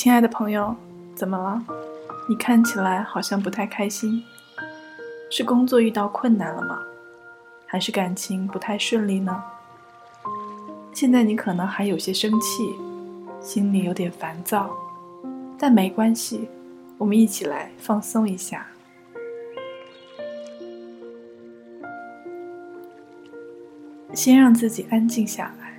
亲爱的朋友，怎么了？你看起来好像不太开心，是工作遇到困难了吗？还是感情不太顺利呢？现在你可能还有些生气，心里有点烦躁，但没关系，我们一起来放松一下。先让自己安静下来。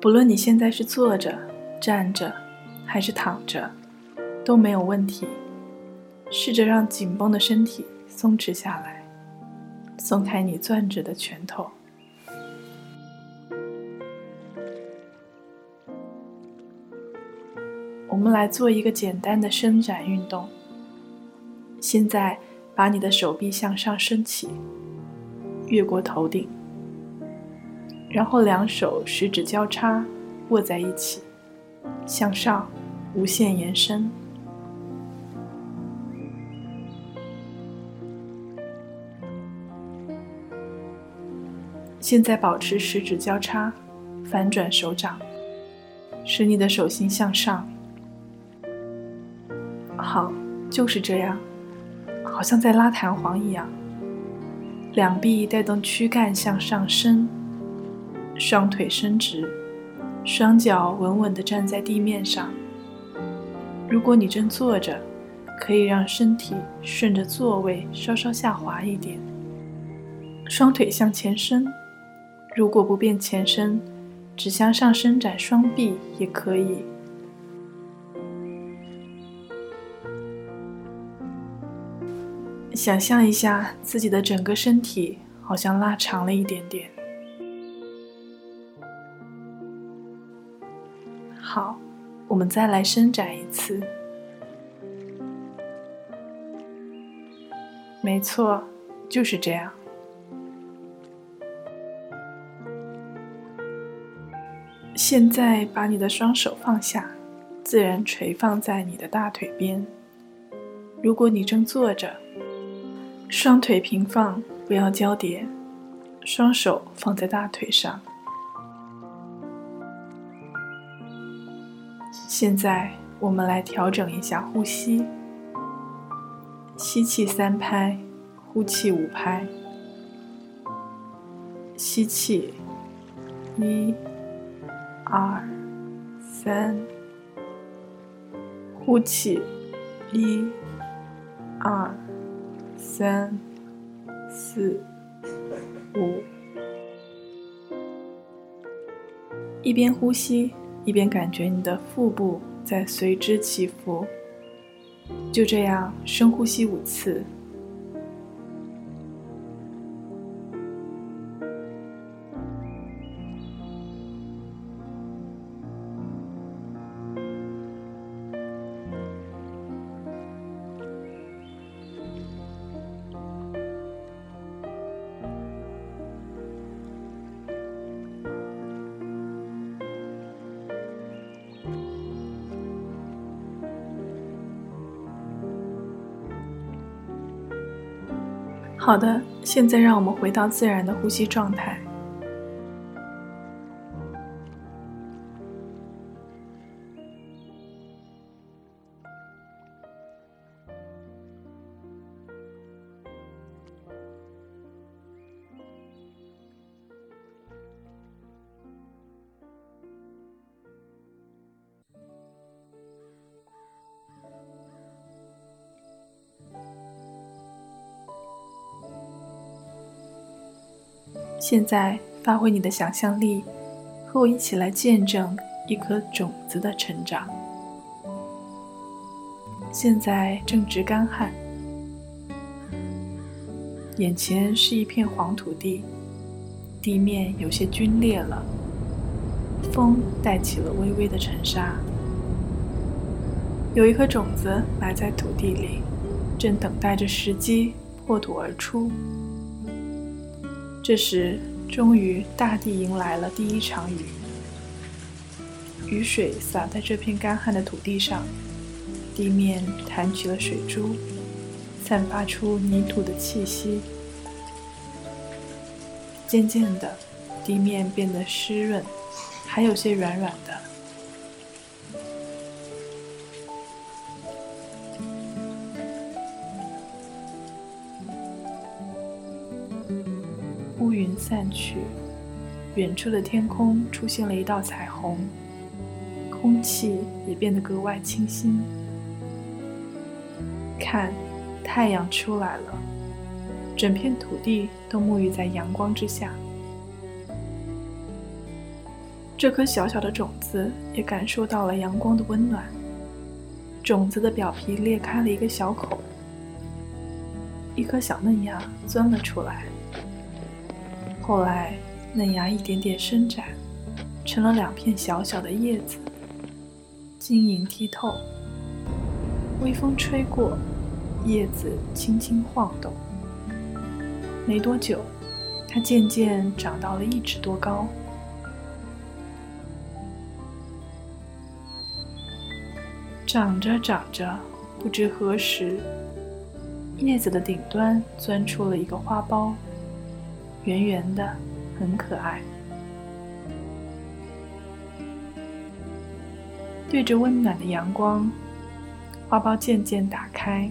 不论你现在是坐着、站着，还是躺着，都没有问题。试着让紧绷的身体松弛下来，松开你攥着的拳头。我们来做一个简单的伸展运动。现在，把你的手臂向上升起，越过头顶，然后两手十指交叉握在一起，向上无限延伸。现在保持十指交叉，反转手掌，使你的手心向上。好，就是这样，好像在拉弹簧一样。两臂带动躯干向上伸，双腿伸直，双脚稳稳地站在地面上。如果你正坐着，可以让身体顺着座位稍稍下滑一点，双腿向前伸。如果不便前伸，只向上伸展双臂也可以。想象一下自己的整个身体好像拉长了一点点。好，我们再来伸展一次。没错，就是这样。现在把你的双手放下，自然垂放在你的大腿边。如果你正坐着。双腿平放，不要交叠，双手放在大腿上。现在我们来调整一下呼吸，吸气三拍，呼气五拍。吸气，一、二、三；呼气，一、二。三、四、五，一边呼吸，一边感觉你的腹部在随之起伏。就这样，深呼吸五次。好的，现在让我们回到自然的呼吸状态。现在发挥你的想象力，和我一起来见证一颗种子的成长。现在正值干旱，眼前是一片黄土地，地面有些龟裂了，风带起了微微的尘沙。有一颗种子埋在土地里，正等待着时机破土而出。这时，终于，大地迎来了第一场雨。雨水洒在这片干旱的土地上，地面弹起了水珠，散发出泥土的气息。渐渐的，地面变得湿润，还有些软软的。散去，远处的天空出现了一道彩虹，空气也变得格外清新。看，太阳出来了，整片土地都沐浴在阳光之下。这颗小小的种子也感受到了阳光的温暖，种子的表皮裂开了一个小口，一颗小嫩芽钻了出来。后来，嫩芽一点点伸展，成了两片小小的叶子，晶莹剔透。微风吹过，叶子轻轻晃动。没多久，它渐渐长到了一尺多高。长着长着，不知何时，叶子的顶端钻出了一个花苞。圆圆的，很可爱。对着温暖的阳光，花苞渐渐打开。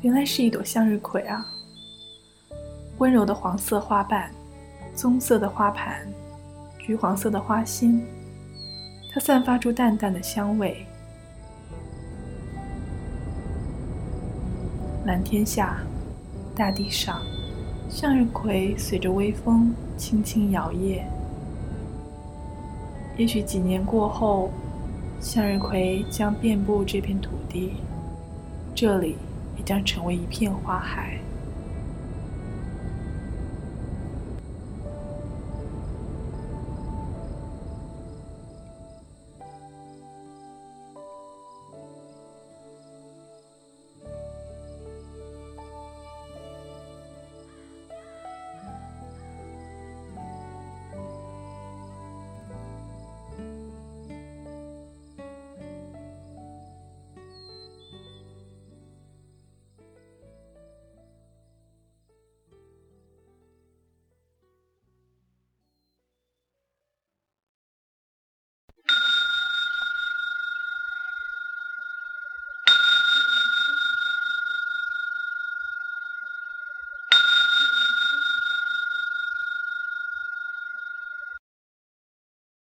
原来是一朵向日葵啊！温柔的黄色花瓣，棕色的花盘，橘黄色的花心，它散发出淡淡的香味。蓝天下，大地上。向日葵随着微风轻轻摇曳，也许几年过后，向日葵将遍布这片土地，这里也将成为一片花海。